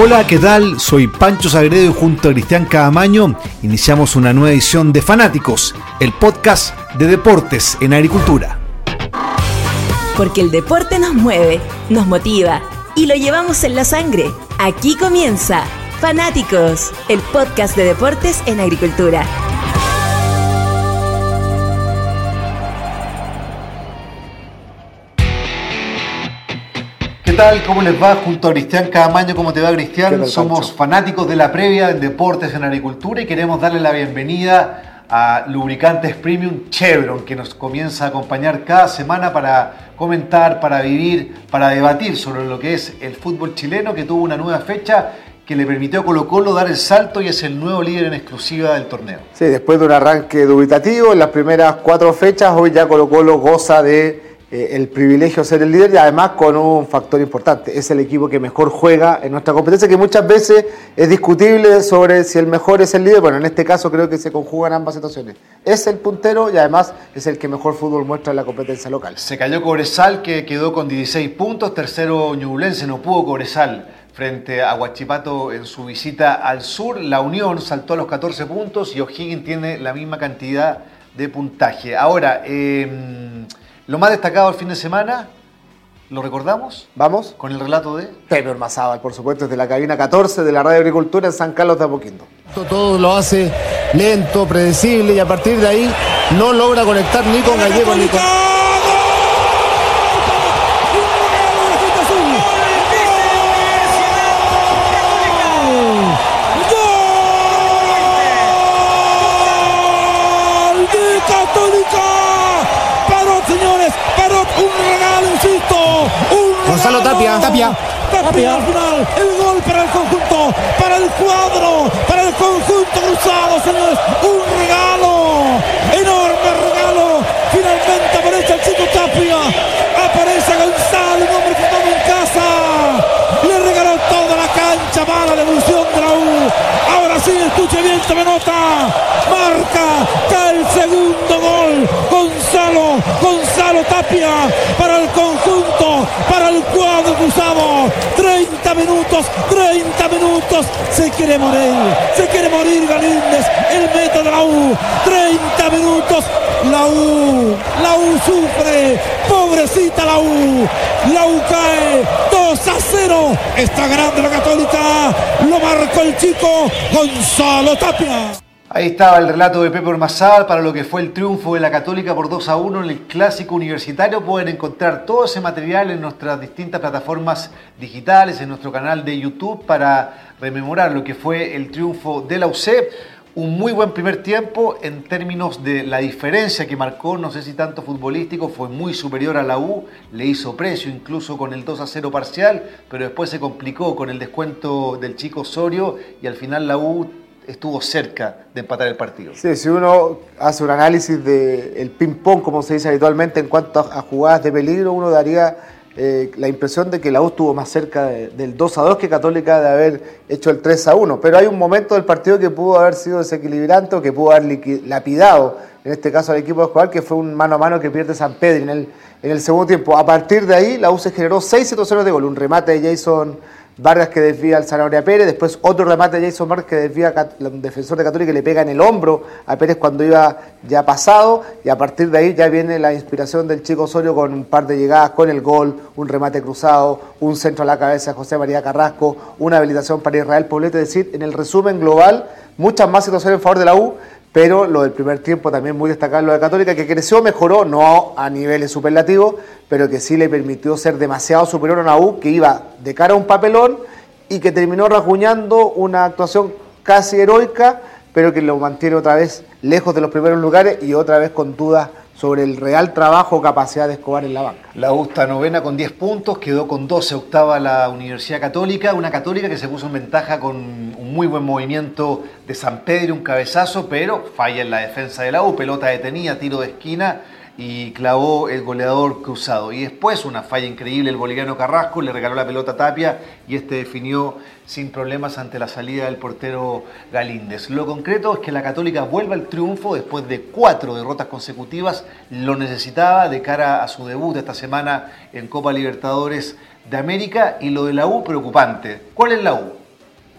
Hola, ¿qué tal? Soy Pancho Sagredo y junto a Cristian Cadamaño iniciamos una nueva edición de Fanáticos, el podcast de deportes en agricultura. Porque el deporte nos mueve, nos motiva y lo llevamos en la sangre. Aquí comienza Fanáticos, el podcast de deportes en agricultura. Tal? ¿Cómo les va? Junto a Cristian Cadamaño, ¿cómo te va Cristian? Somos fanáticos de la previa en deportes en agricultura y queremos darle la bienvenida a Lubricantes Premium Chevron, que nos comienza a acompañar cada semana para comentar, para vivir, para debatir sobre lo que es el fútbol chileno, que tuvo una nueva fecha que le permitió a Colo Colo dar el salto y es el nuevo líder en exclusiva del torneo. Sí, después de un arranque dubitativo en las primeras cuatro fechas, hoy ya Colo Colo goza de eh, el privilegio de ser el líder y además con un factor importante, es el equipo que mejor juega en nuestra competencia, que muchas veces es discutible sobre si el mejor es el líder, bueno, en este caso creo que se conjugan ambas situaciones. Es el puntero y además es el que mejor fútbol muestra en la competencia local. Se cayó Cobresal que quedó con 16 puntos, tercero Ñublense, no pudo Cobresal frente a Huachipato en su visita al sur, la Unión saltó a los 14 puntos y O'Higgins tiene la misma cantidad de puntaje. Ahora, eh, lo más destacado del fin de semana, ¿lo recordamos? Vamos. Con el relato de... Pepe Ormazábal, por supuesto, desde la cabina 14 de la Radio Agricultura en San Carlos de Apoquindo. Todo lo hace lento, predecible y a partir de ahí no logra conectar ni con Gallego ni con... Tapia. Tapia. Al final. El gol para el conjunto, para el cuadro, para el conjunto cruzado, señores. Un regalo. Enorme regalo. Finalmente aparece el chico Tapia. Aparece Gonzalo, un hombre que estaba en casa. Le regaló toda la cancha para la evolución de la U. Ahora sí, escuche bien, tome nota. Marca, cae el segundo gol. Gonzalo, Gonzalo Tapia para el conjunto, para el cuadro cruzado. 30 minutos, 30 minutos. Se quiere morir, se quiere morir Galíndez, el meta de la U. 30 minutos, la U, la U sufre. Pobrecita la U, la U cae 2 a 0. Está grande la Católica, lo marcó el chico Gonzalo Tapia. Ahí estaba el relato de Pepe Ormazábal para lo que fue el triunfo de la Católica por 2 a 1 en el Clásico Universitario. Pueden encontrar todo ese material en nuestras distintas plataformas digitales, en nuestro canal de YouTube para rememorar lo que fue el triunfo de la UC. Un muy buen primer tiempo en términos de la diferencia que marcó, no sé si tanto futbolístico, fue muy superior a la U, le hizo precio incluso con el 2 a 0 parcial, pero después se complicó con el descuento del chico Osorio y al final la U estuvo cerca de empatar el partido. Sí, si uno hace un análisis del ping-pong, como se dice habitualmente, en cuanto a, jugadas de peligro, uno daría eh, la impresión de que la U estuvo más cerca del 2 a 2 que Católica de haber hecho el 3 a 1. Pero hay un momento del partido que pudo haber sido desequilibrante o que pudo haber lapidado, en este caso al equipo de Escobar, que fue un mano a mano que pierde San Pedro en el, en el segundo tiempo. A partir de ahí, la U se generó 6 situaciones de gol, un remate de Jason Vargas que desvía al Zanahoria Pérez, después otro remate de Jason Vargas que desvía un defensor de Católica que le pega en el hombro a Pérez cuando iba ya pasado y a partir de ahí ya viene la inspiración del chico Osorio con un par de llegadas con el gol, un remate cruzado, un centro a la cabeza de José María Carrasco, una habilitación para Israel Poblete, es decir, en el resumen global, muchas más situaciones en favor de la U, pero lo del primer tiempo también muy destacable lo de Católica, que creció, mejoró, no a niveles superlativos, pero que sí le permitió ser demasiado superior a una que iba de cara a un papelón y que terminó rajuñando una actuación casi heroica, pero que lo mantiene otra vez lejos de los primeros lugares y otra vez con dudas sobre el real trabajo o capacidad de Escobar en la banca. La U está novena con 10 puntos, quedó con 12 octava la Universidad Católica, una Católica que se puso en ventaja con un muy buen movimiento de San Pedro, un cabezazo, pero falla en la defensa de la U, pelota detenida, tiro de esquina y clavó el goleador cruzado. Y después una falla increíble, el boliviano Carrasco le regaló la pelota a Tapia y este definió sin problemas ante la salida del portero Galíndez. Lo concreto es que la Católica vuelve al triunfo después de cuatro derrotas consecutivas. Lo necesitaba de cara a su debut esta semana en Copa Libertadores de América y lo de la U preocupante. ¿Cuál es la U?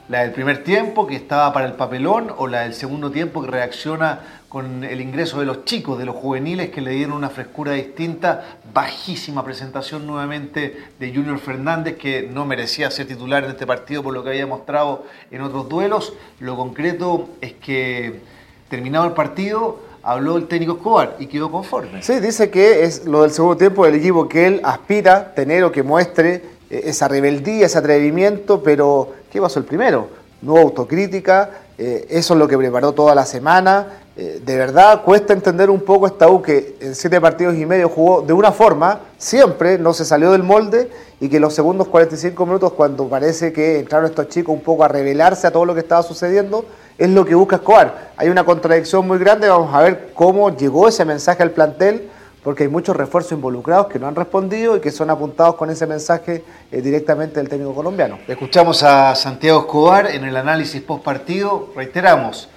¿La del primer tiempo que estaba para el papelón o la del segundo tiempo que reacciona con el ingreso de los chicos, de los juveniles que le dieron una frescura distinta? Bajísima presentación nuevamente de Junior Fernández que no merecía ser titular en este partido por lo que había mostrado en otros duelos. Lo concreto es que terminado el partido habló el técnico Escobar y quedó conforme. Sí, dice que es lo del segundo tiempo del equipo que él aspira tener o que muestre eh, esa rebeldía, ese atrevimiento, pero ¿qué pasó el primero? No hubo autocrítica, eh, eso es lo que preparó toda la semana. Eh, de verdad cuesta entender un poco esta U que en siete partidos y medio jugó de una forma, siempre no se salió del molde y que los segundos 45 minutos, cuando parece que entraron estos chicos un poco a revelarse a todo lo que estaba sucediendo, es lo que busca Escobar. Hay una contradicción muy grande, vamos a ver cómo llegó ese mensaje al plantel porque hay muchos refuerzos involucrados que no han respondido y que son apuntados con ese mensaje eh, directamente del técnico colombiano. Escuchamos a Santiago Escobar en el análisis post partido, reiteramos,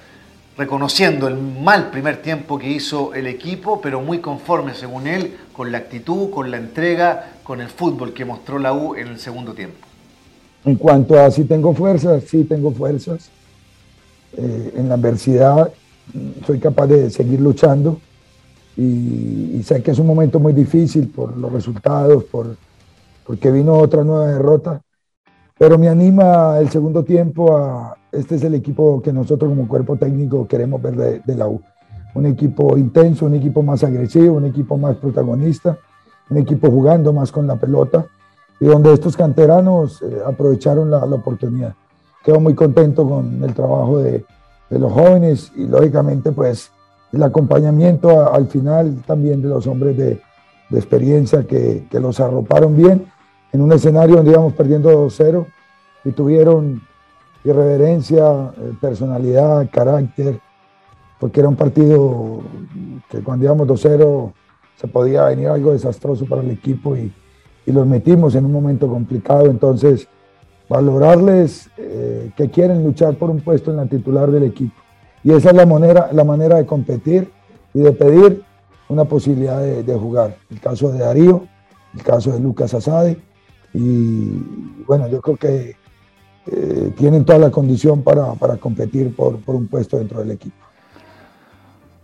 reconociendo el mal primer tiempo que hizo el equipo, pero muy conforme, según él, con la actitud, con la entrega, con el fútbol que mostró la U en el segundo tiempo. En cuanto a si tengo fuerzas, sí tengo fuerzas. Eh, en la adversidad mm, soy capaz de seguir luchando y, sé que es un momento muy difícil por los resultados, por, porque vino otra nueva derrota, pero me anima el segundo tiempo a, este es el equipo que nosotros como cuerpo técnico queremos ver de, la U. Un equipo intenso, un equipo más agresivo, un equipo más protagonista, un equipo jugando más con la pelota y donde estos canteranos eh, aprovecharon la, la, oportunidad. Quedo muy contento con el trabajo de, de los jóvenes y lógicamente pues el acompañamiento al final también de los hombres de, experiencia que, los arroparon bien en un escenario donde íbamos perdiendo 2-0 y tuvieron irreverencia, eh, personalidad, carácter, porque era un partido que cuando íbamos 2-0 se podía venir algo desastroso para el equipo y, los metimos en un momento complicado. Entonces, valorarles eh, que quieren luchar por un puesto en la titular del equipo y esa es la manera, la manera de competir y de pedir una posibilidad de, jugar. El caso de Darío, el caso de Lucas Asade. Y bueno, yo creo que eh, tienen toda la condición para, competir por, por un puesto dentro del equipo.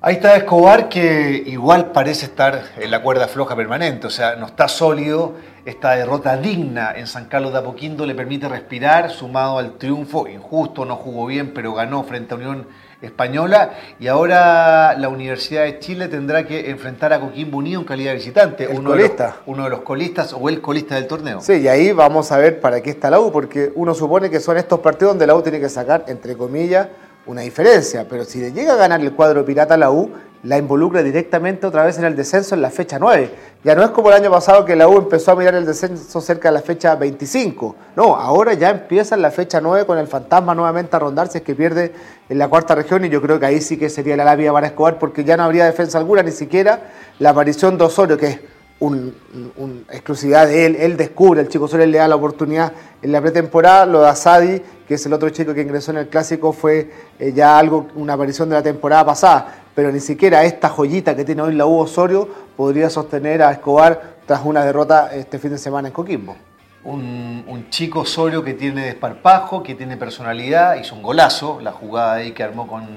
Ahí está Escobar que igual parece estar en la cuerda floja permanente, o sea, no está sólido. Esta derrota digna en San Carlos de Apoquindo le permite respirar, sumado al triunfo injusto, no jugó bien, pero ganó frente a Unión española y ahora la Universidad de Chile tendrá que enfrentar a Coquimbo Unido en calidad de visitante, uno, De los, uno de los colistas o el colista del torneo. Sí, y ahí vamos a ver para qué está la U, porque uno supone que son estos partidos donde la U tiene que sacar, entre comillas, una diferencia, pero si le llega a ganar el cuadro pirata la U, la involucra directamente otra vez en el descenso en la fecha 9. Ya no es como el año pasado que la U empezó a mirar el descenso cerca de la fecha 25. No, ahora ya empieza en la fecha 9 con el fantasma nuevamente a rondar si es que pierde en la cuarta región y yo creo que ahí sí que sería la labia para Escobar porque ya no habría defensa alguna, ni siquiera la aparición de Osorio, que una exclusividad de él, él descubre, el chico Osorio le da la oportunidad en la pretemporada, lo de Asadi, que es el otro chico que ingresó en el clásico, fue eh, ya algo, una aparición de la temporada pasada pero ni siquiera esta joyita que tiene hoy la U Osorio podría sostener a Escobar tras una derrota este fin de semana en Coquimbo. Un, chico Osorio que tiene desparpajo, que tiene personalidad, hizo un golazo, la jugada ahí que armó con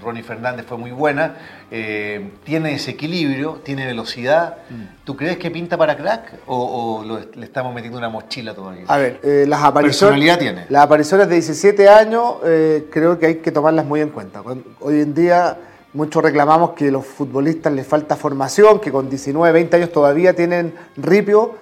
Ronnie Fernández fue muy buena, eh, tiene desequilibrio, tiene velocidad. Mm. ¿Tú crees que pinta para crack o, le estamos metiendo una mochila todavía? A ver, eh, las apariciones. Personalidad tiene. Las apariciones de 17 años eh, creo que hay que tomarlas muy en cuenta. Hoy en día Muchos reclamamos que a los futbolistas les falta formación, que con 19, 20 años todavía tienen ripio.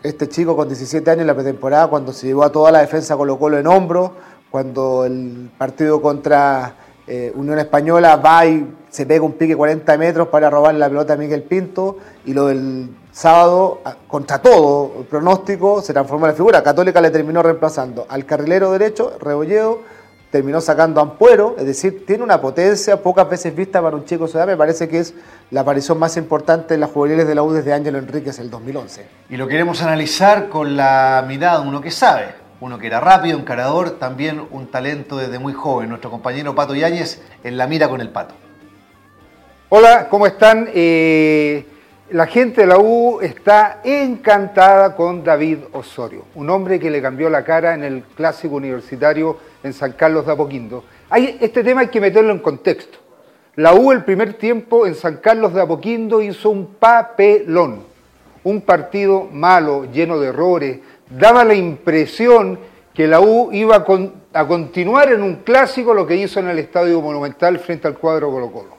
Este chico con 17 años en la pretemporada, cuando se llevó a toda la defensa Colo Colo en hombro, cuando el partido contra eh, Unión Española va y se pega un pique 40 metros para robar la pelota a Miguel Pinto, y lo del sábado, contra todo el pronóstico, se transformó en la figura. Católica le terminó reemplazando al carrilero derecho, Rebolledo, terminó sacando Ampuero, es decir, tiene una potencia pocas veces vista para un chico de su edad, me parece que es la aparición más importante en las juveniles de la U desde Ángelo Enríquez el 2011. Y lo queremos analizar con la mirada de uno que sabe, uno que era rápido, encarador, también un talento desde muy joven, nuestro compañero Pato Yáñez en la mira con el Pato. Hola, ¿cómo están? Eh, La gente de la U está encantada con David Osorio, un hombre que le cambió la cara en el clásico universitario en San Carlos de Apoquindo. Hay, este tema hay que meterlo en contexto. La U el primer tiempo en San Carlos de Apoquindo hizo un papelón, un partido malo, lleno de errores, daba la impresión que la U iba a, continuar en un clásico lo que hizo en el Estadio Monumental frente al cuadro Colo Colo.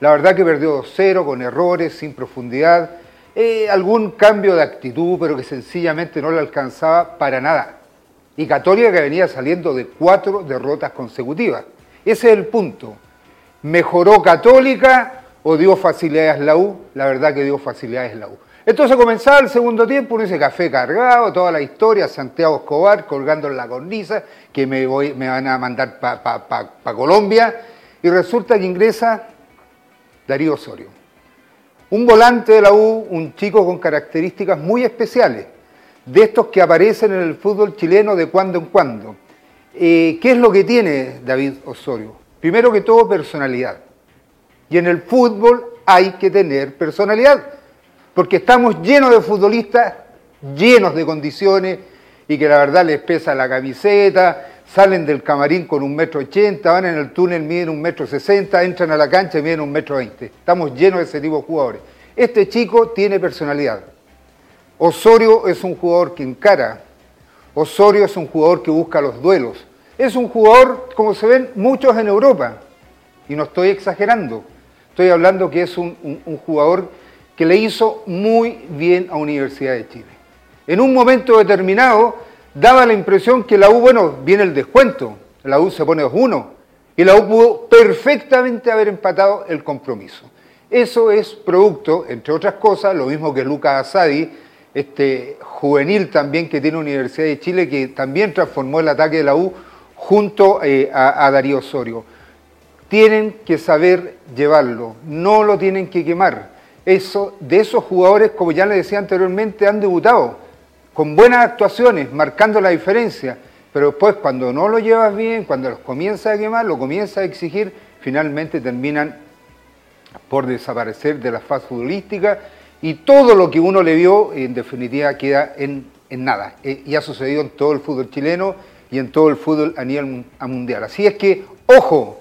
La verdad que perdió 2-0 con errores, sin profundidad, eh, algún cambio de actitud, pero que sencillamente no le alcanzaba para nada. Y Católica que venía saliendo de cuatro derrotas consecutivas. Ese es el punto. ¿Mejoró Católica o dio facilidades la U? La verdad que dio facilidades la U. Entonces comenzaba el segundo tiempo, uno dice café cargado, toda la historia, Santiago Escobar colgando en la cornisa, que me, voy, me van a mandar para Colombia, y resulta que ingresa Darío Osorio. Un volante de la U, un chico con características muy especiales, de estos que aparecen en el fútbol chileno de cuando en cuando. Eh, ¿Qué es lo que tiene David Osorio? Primero que todo, personalidad. Y en el fútbol hay que tener personalidad, porque estamos llenos de futbolistas, llenos de condiciones, y que la verdad les pesa la camiseta, salen del camarín con un metro ochenta, van en el túnel, miden un metro sesenta, entran a la cancha y miden un metro veinte. Estamos llenos de ese tipo de jugadores. Este chico tiene personalidad. Osorio es un jugador que encara. Osorio es un jugador que busca los duelos. Es un jugador, como se ven muchos en Europa. Y no estoy exagerando. Estoy hablando que es un, un jugador que le hizo muy bien a Universidad de Chile. En un momento determinado, daba la impresión que la U, bueno, viene el descuento, la U se pone 2-1 y la U pudo perfectamente haber empatado el compromiso. Eso es producto, entre otras cosas, lo mismo que Lucas Asadi, este juvenil también que tiene Universidad de Chile, que también transformó el ataque de la U junto eh, a, a Darío Osorio. Tienen que saber llevarlo, no lo tienen que quemar. Eso, de esos jugadores, como ya les decía anteriormente, han debutado con buenas actuaciones, marcando la diferencia, pero después cuando no lo llevas bien, cuando los comienzas a quemar, lo comienzas a exigir, finalmente terminan por desaparecer de la faz futbolística y todo lo que uno le vio en definitiva queda en, nada. Eh, y ha sucedido en todo el fútbol chileno y en todo el fútbol a nivel mundial. Así es que, ojo,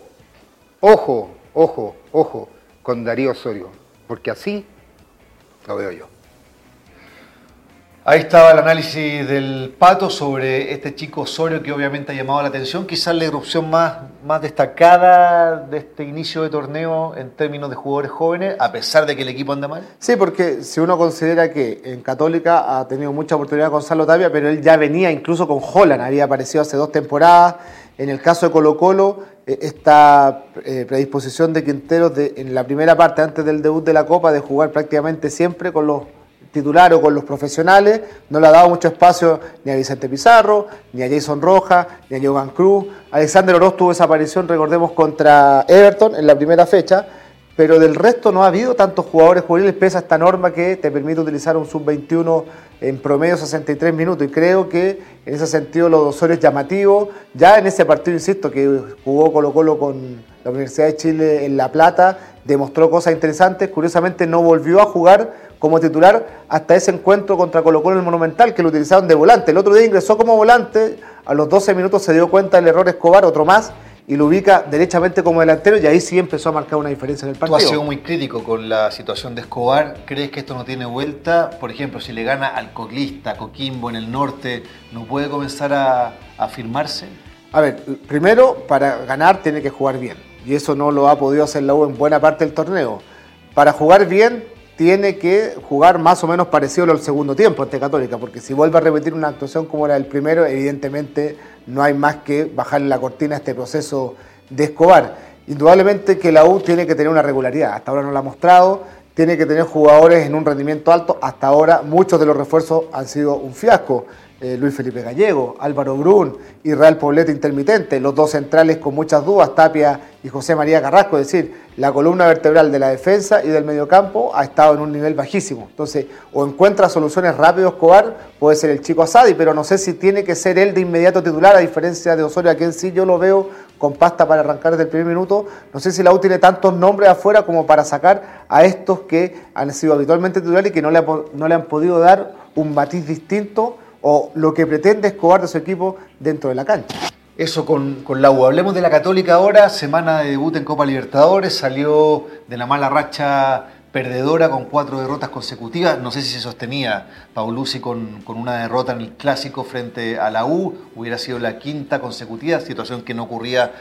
ojo, ojo, ojo con Darío Osorio, porque así lo veo yo. Ahí estaba el análisis del Pato sobre este chico Osorio que obviamente ha llamado la atención, quizás la erupción más, más destacada de este inicio de torneo en términos de jugadores jóvenes, a pesar de que el equipo anda mal. Sí, porque si uno considera que en Católica ha tenido mucha oportunidad Gonzalo Tapia, pero él ya venía incluso con Holland, había aparecido hace dos temporadas. En el caso de Colo Colo, eh, esta eh, predisposición de Quinteros de, en la primera parte, antes del debut de la Copa, de jugar prácticamente siempre con los titular o con los profesionales, no le ha dado mucho espacio ni a Vicente Pizarro, ni a Jason Rojas, ni a Jogan Cruz. Alexander Oroz tuvo esa aparición, recordemos, contra Everton en la primera fecha, pero del resto no ha habido tantos jugadores juveniles, pesa esta norma que te permite utilizar un sub-21 en promedio 63 minutos. Y creo que en ese sentido los Osorio es llamativo. Ya en ese partido, insisto, que jugó Colo Colo con la Universidad de Chile en La Plata, demostró cosas interesantes. Curiosamente no volvió a jugar como titular hasta ese encuentro contra Colo Colo en el Monumental, que lo utilizaron de volante. El otro día ingresó como volante, a los 12 minutos se dio cuenta del error Escobar, otro más, y lo ubica derechamente como delantero y ahí sí empezó a marcar una diferencia en el partido. Tú has sido muy crítico con la situación de Escobar. ¿Crees que esto no tiene vuelta? Por ejemplo, si le gana al Coclista, Coquimbo en el norte, ¿no puede comenzar a, a firmarse? A ver, primero, para ganar tiene que jugar bien. Y eso no lo ha podido hacer la U en buena parte del torneo. Para jugar bien tiene que jugar más o menos parecido al segundo tiempo ante Católica, porque si vuelve a repetir una actuación como la del primero, evidentemente no hay más que bajarle la cortina a este proceso de Escobar. Indudablemente que la U tiene que tener una regularidad, hasta ahora no la ha mostrado, tiene que tener jugadores en un rendimiento alto, hasta ahora muchos de los refuerzos han sido un fiasco. Eh, Luis Felipe Gallego, Álvaro Brun, Israel Poblete intermitente, los dos centrales con muchas dudas, Tapia y José María Carrasco, es decir, la columna vertebral de la defensa y del mediocampo ha estado en un nivel bajísimo. Entonces, o encuentra soluciones rápido Escobar, puede ser el chico Asadi, pero no sé si tiene que ser él de inmediato titular, a diferencia de Osorio, a quien sí yo lo veo con pasta para arrancar desde el primer minuto. No sé si la U tiene tantos nombres afuera como para sacar a estos que han sido habitualmente titulares y que no le, no le han podido dar un matiz distinto o lo que pretende Escobar de su equipo dentro de la cancha. Eso con, con, la U. Hablemos de la Católica ahora, semana de debut en Copa Libertadores, salió de la mala racha perdedora con cuatro derrotas consecutivas. No sé si se sostenía Paulucci con, con una derrota en el clásico frente a la U, hubiera sido la quinta consecutiva, situación que no ocurría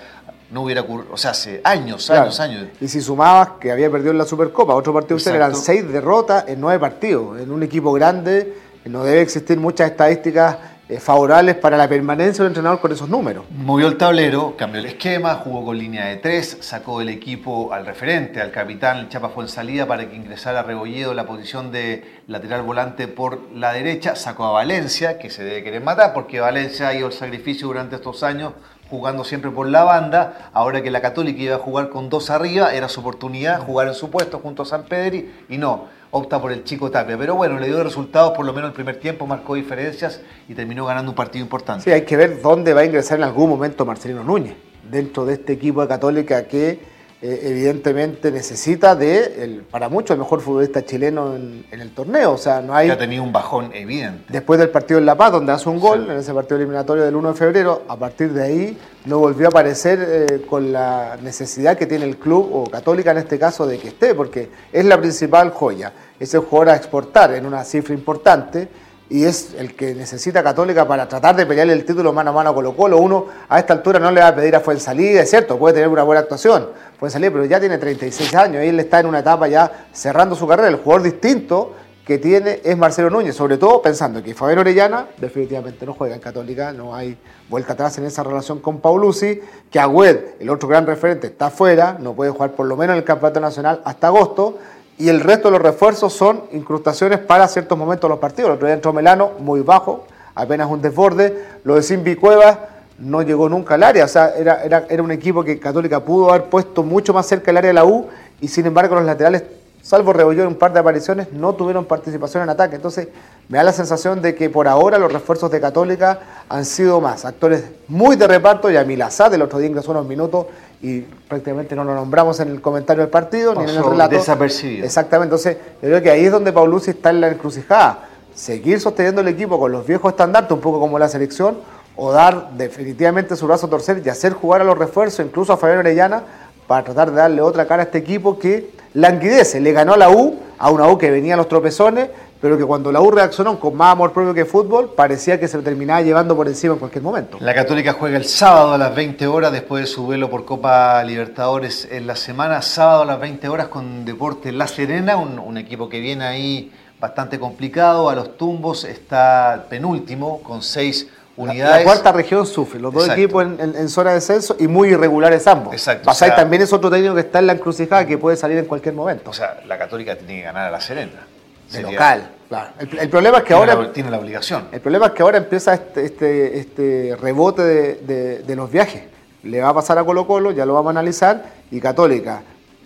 no hubiera ocurrido, o sea, hace años, años, años. Y si sumabas que había perdido en la Supercopa, otro partido usted eran seis derrotas en nueve partidos. En un equipo grande no debe existir muchas estadísticas eh, favorables para la permanencia del entrenador con esos números. Movió el tablero, cambió el esquema, jugó con línea de tres, sacó del equipo al referente, al capitán, el Chapa fue en salida para que ingresara Rebolledo la posición de lateral volante por la derecha, sacó a Valencia, que se debe querer matar, porque Valencia ha ido al sacrificio durante estos años jugando siempre por la banda, ahora que la Católica iba a jugar con dos arriba, era su oportunidad jugar en su puesto junto a San Pedri, y no, opta por el chico Tapia. Pero bueno, le dio resultados, por lo menos el primer tiempo, marcó diferencias y terminó ganando un partido importante. Sí, hay que ver dónde va a ingresar en algún momento Marcelino Núñez, dentro de este equipo de Católica que eh, evidentemente necesita de, el, para muchos, el mejor futbolista chileno en, el torneo. O sea, no hay. Que ha tenido un bajón evidente. Después del partido en La Paz, donde hace un gol, en ese partido eliminatorio del 1 de febrero, a partir de ahí no volvió a aparecer eh, con la necesidad que tiene el club, o Católica en este caso, de que esté, porque es la principal joya. Es el jugador a exportar en una cifra importante y es el que necesita Católica para tratar de pelear el título mano a mano a Colo Colo. Uno a esta altura no le va a pedir a Fuensalida, es cierto, puede tener una buena actuación, Fuensalida, pero ya tiene 36 años y él está en una etapa ya cerrando su carrera. El jugador distinto que tiene es Marcelo Núñez, sobre todo pensando que Fabián Orellana definitivamente no juega en Católica, no hay vuelta atrás en esa relación con Paulucci, que Agüed, el otro gran referente, está fuera, no puede jugar por lo menos en el Campeonato Nacional hasta agosto, y el resto de los refuerzos son incrustaciones para ciertos momentos de los partidos. El otro día entró Melano, muy bajo, apenas un desborde. Lo de Simbi Cuevas no llegó nunca al área, o sea, era, era, era un equipo que Católica pudo haber puesto mucho más cerca del área de la U y sin embargo los laterales salvo Rebolló en un par de apariciones, no tuvieron participación en ataque. Entonces, me da la sensación de que por ahora los refuerzos de Católica han sido más actores muy de reparto. Y a Milazad el otro día ingresó unos minutos y prácticamente no lo nombramos en el comentario del partido ni en el relato. Desapercibido. Exactamente. Entonces, yo creo que ahí es donde Paulucci está en la encrucijada. Seguir sosteniendo el equipo con los viejos estandartes, un poco como la selección, o dar definitivamente su brazo a torcer y hacer jugar a los refuerzos, incluso a Fabián Orellana, para tratar de darle otra cara a este equipo que languidece. Le ganó a la U, a una U que venía a los tropezones, pero que cuando la U reaccionó con más amor propio que fútbol, parecía que se lo terminaba llevando por encima en cualquier momento. La Católica juega el sábado a las 20 horas después de su vuelo por Copa Libertadores en la semana, sábado a las 20 horas con Deporte La Serena, un, un equipo que viene ahí bastante complicado, a los tumbos está penúltimo con seis unidades. La, cuarta región sufre, los dos equipos en, zona de descenso y muy irregulares ambos. Exacto. también es otro técnico que está en la encrucijada que puede salir en cualquier momento. O sea, la Católica tiene que ganar a la Serena. De local, claro. El, problema es que ahora. tiene la obligación. El problema es que ahora empieza este, este, este rebote de, de los viajes. Le va a pasar a Colo Colo, ya lo vamos a analizar, y Católica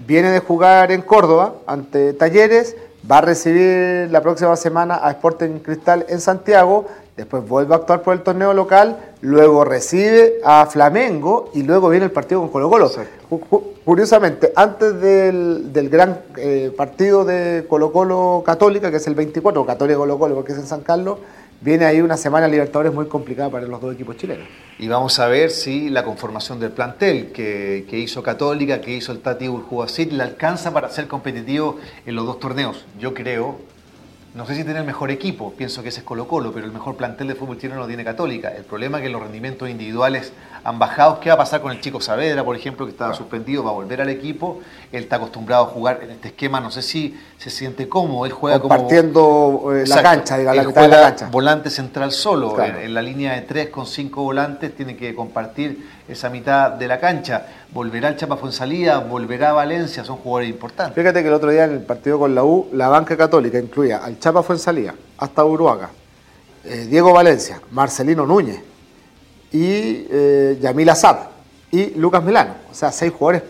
viene de jugar en Córdoba ante Talleres, va a recibir la próxima semana a Sporting Cristal en Santiago después vuelve a actuar por el torneo local, luego recibe a Flamengo y luego viene el partido con Colo Colo. Curiosamente, antes del, gran eh, partido de Colo Colo Católica, que es el 24, Católica Colo Colo porque es en San Carlos, viene ahí una semana Libertadores muy complicada para los dos equipos chilenos. Y vamos a ver si la conformación del plantel que, hizo Católica, que hizo el Tati Urjuasit, le alcanza para ser competitivo en los dos torneos. Yo creo no sé si tiene el mejor equipo, pienso que ese es Colo Colo, pero el mejor plantel de fútbol chileno no tiene Católica. El problema es que los rendimientos individuales han bajado. ¿Qué va a pasar con el chico Saavedra, por ejemplo, que estaba suspendido? Va a volver al equipo. Él está acostumbrado a jugar en este esquema, no sé si se siente cómodo. Él juega Compartiendo eh, la cancha, digamos, la la cancha. Volante central solo. En, la línea de tres con cinco volantes tiene que compartir esa mitad de la cancha. Volverá el Chapa Fuensalida, volverá a Valencia, son jugadores importantes. Fíjate que el otro día en el partido con la U, la banca católica incluía al Chapa Fuensalida, hasta Uruaga, eh, Diego Valencia, Marcelino Núñez y eh, Yamil Azad y Lucas Milano. O sea, seis jugadores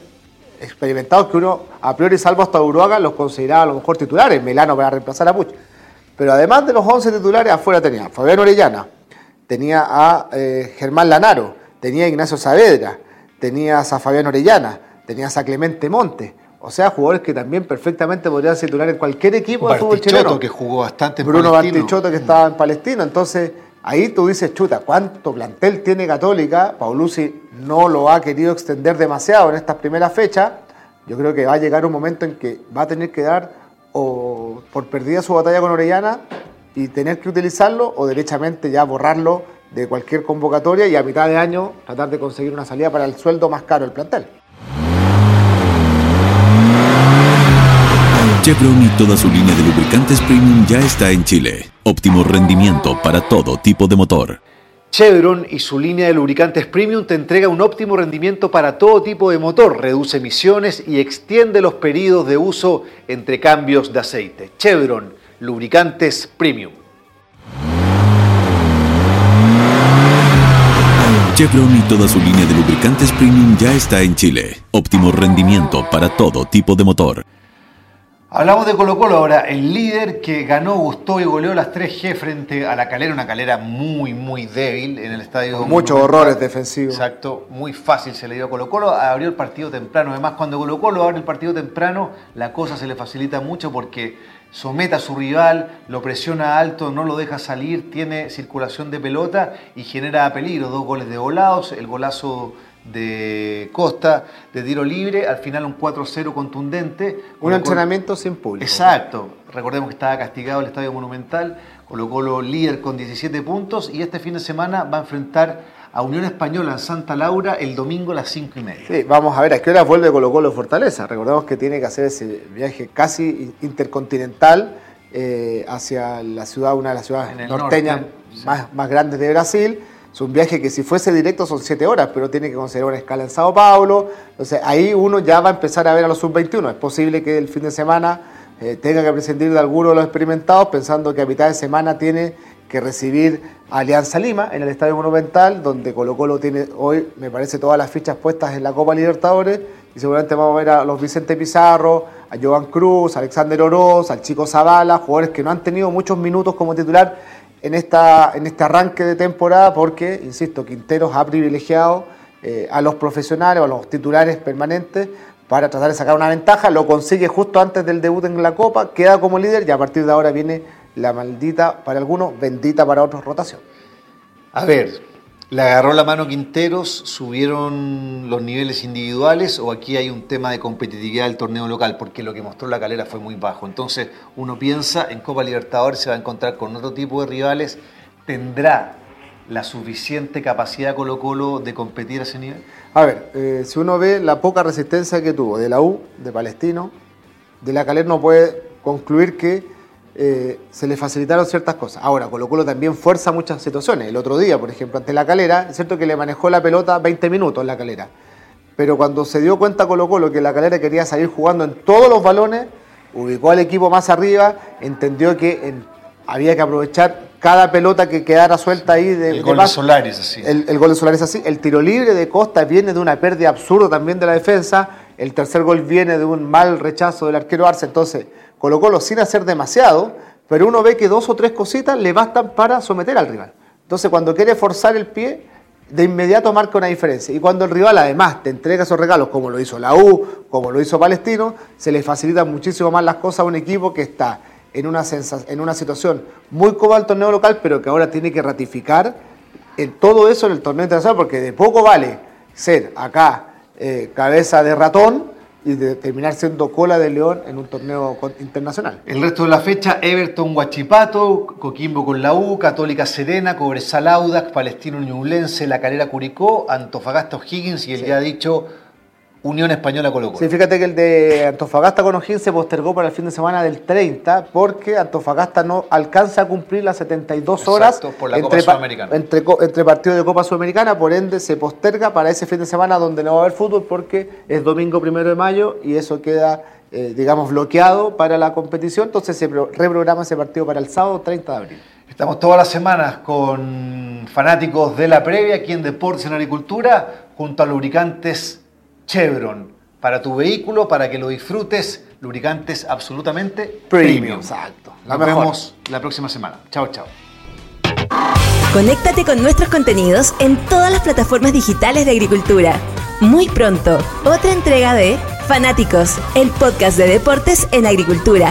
experimentados que uno, a priori, salvo hasta Uruaga, los consideraba a lo mejor titulares. Milano para reemplazar a Puch. Pero además de los 11 titulares, afuera tenía Fabián Orellana, tenía a eh, Germán Lanaro, tenía a Ignacio Saavedra, tenías a Fabián Orellana, tenías a Clemente Monte. O sea, jugadores que también perfectamente podrían titular en cualquier equipo de fútbol chileno. que jugó bastante en Bruno Palestino. Bartichotto que estaba en Palestina. Entonces, ahí tú dices, chuta, ¿cuánto plantel tiene Católica? Paulucci no lo ha querido extender demasiado en estas primeras fechas. Yo creo que va a llegar un momento en que va a tener que dar o por perdida su batalla con Orellana y tener que utilizarlo o derechamente ya borrarlo de cualquier convocatoria y a mitad de año tratar de conseguir una salida para el sueldo más caro del plantel. Chevron y toda su línea de lubricantes premium ya está en Chile. Óptimo rendimiento para todo tipo de motor. Chevron y su línea de lubricantes premium te entrega un óptimo rendimiento para todo tipo de motor, reduce emisiones y extiende los periodos de uso entre cambios de aceite. Chevron, lubricantes premium. Chevron y toda su línea de lubricantes premium ya está en Chile. Óptimo rendimiento para todo tipo de motor. Hablamos de Colo Colo ahora, el líder que ganó, gustó y goleó las 3G frente a la calera, una calera muy, muy débil en el estadio. Con muchos horrores defensivos. Exacto, muy fácil se le dio a Colo Colo, abrió el partido temprano. Además, cuando Colo Colo abre el partido temprano, la cosa se le facilita mucho porque somete a su rival, lo presiona alto, no lo deja salir, tiene circulación de pelota y genera peligro. Dos goles de volados, el golazo de Costa de tiro libre, al final un 4-0 contundente. Un Colo Colo- entrenamiento sin público. Exacto. Recordemos que estaba castigado el Estadio Monumental, Colo Colo líder con 17 puntos y este fin de semana va a enfrentar a Unión Española en Santa Laura el domingo a las 5 y media. Sí, vamos a ver a qué hora vuelve Colo Colo Fortaleza. Recordemos que tiene que hacer ese viaje casi intercontinental eh, hacia la ciudad, una de las ciudades norteñas norte, sí. más, más grandes de Brasil. Es un viaje que si fuese directo son siete horas, pero tiene que considerar una escala en Sao Paulo. Entonces ahí uno ya va a empezar a ver a los sub-21. Es posible que el fin de semana eh, tenga que prescindir de alguno de los experimentados, pensando que a mitad de semana tiene que recibir a Alianza Lima en el Estadio Monumental, donde Colo Colo tiene hoy, me parece, todas las fichas puestas en la Copa Libertadores, y seguramente vamos a ver a los Vicente Pizarro, a Joan Cruz, a Alexander Oroz, al Chico Zavala, jugadores que no han tenido muchos minutos como titular en, esta, en este arranque de temporada, porque, insisto, Quinteros ha privilegiado eh, a los profesionales o a los titulares permanentes para tratar de sacar una ventaja, lo consigue justo antes del debut en la Copa, queda como líder y a partir de ahora viene la maldita para algunos, bendita para otros rotación. A ver, ¿le agarró la mano Quinteros? ¿Subieron los niveles individuales o aquí hay un tema de competitividad del torneo local? Porque lo que mostró la calera fue muy bajo. Entonces uno piensa en Copa Libertadores se va a encontrar con otro tipo de rivales. ¿Tendrá la suficiente capacidad Colo Colo de competir a ese nivel? A ver, eh, si uno ve la poca resistencia que tuvo de la U, de Palestino, de la Calera no puede concluir que eh, se le facilitaron ciertas cosas. Ahora, Colo Colo también fuerza muchas situaciones. El otro día, por ejemplo, ante la Calera, es cierto que le manejó la pelota 20 minutos la Calera. Pero cuando se dio cuenta Colo Colo que la Calera quería salir jugando en todos los balones, ubicó al equipo más arriba, entendió que en- había que aprovechar cada pelota que quedara suelta ahí de, El de gol de pase. Solares, así. El, el gol de Solares así. El tiro libre de Costa viene de una pérdida absurda también de la defensa. El tercer gol viene de un mal rechazo del arquero Arce. Entonces, Colo Colo sin hacer demasiado, pero uno ve que dos o tres cositas le bastan para someter al rival. Entonces, cuando quiere forzar el pie, de inmediato marca una diferencia. Y cuando el rival además te entrega esos regalos, como lo hizo la U, como lo hizo Palestino, se le facilitan muchísimo más las cosas a un equipo que está en una, en una situación muy cómoda al torneo local, pero que ahora tiene que ratificar en todo eso en el torneo internacional, porque de poco vale ser acá eh, cabeza de ratón y de terminar siendo cola de león en un torneo internacional. El resto de la fecha, Everton Guachipato, Coquimbo con la U, Católica Serena, Cobresal Audax, Palestino Ñublense, La Calera Curicó, Antofagasta O'Higgins y el ya dicho Unión Española Colo Colo. Sí, fíjate que el de Antofagasta con O'Higgins se postergó para el fin de semana del 30 porque Antofagasta no alcanza a cumplir las 72 horas por la Copa pa- Sudamericana. entre, entre partidos de Copa Sudamericana, por ende se posterga para ese fin de semana donde no va a haber fútbol porque es domingo primero de mayo y eso queda, eh, digamos, bloqueado para la competición, entonces se pro- reprograma ese partido para el sábado 30 de abril. Estamos todas las semanas con fanáticos de la previa aquí en Deportes en Agricultura, junto a lubricantes Chevron. Para tu vehículo, para que lo disfrutes, lubricantes absolutamente premium. Exacto. La Nos mejor. vemos la próxima semana. Chao, chao. Conéctate con nuestros contenidos en todas las plataformas digitales de agricultura. Muy pronto, otra entrega de Fanáticos, el podcast de deportes en agricultura.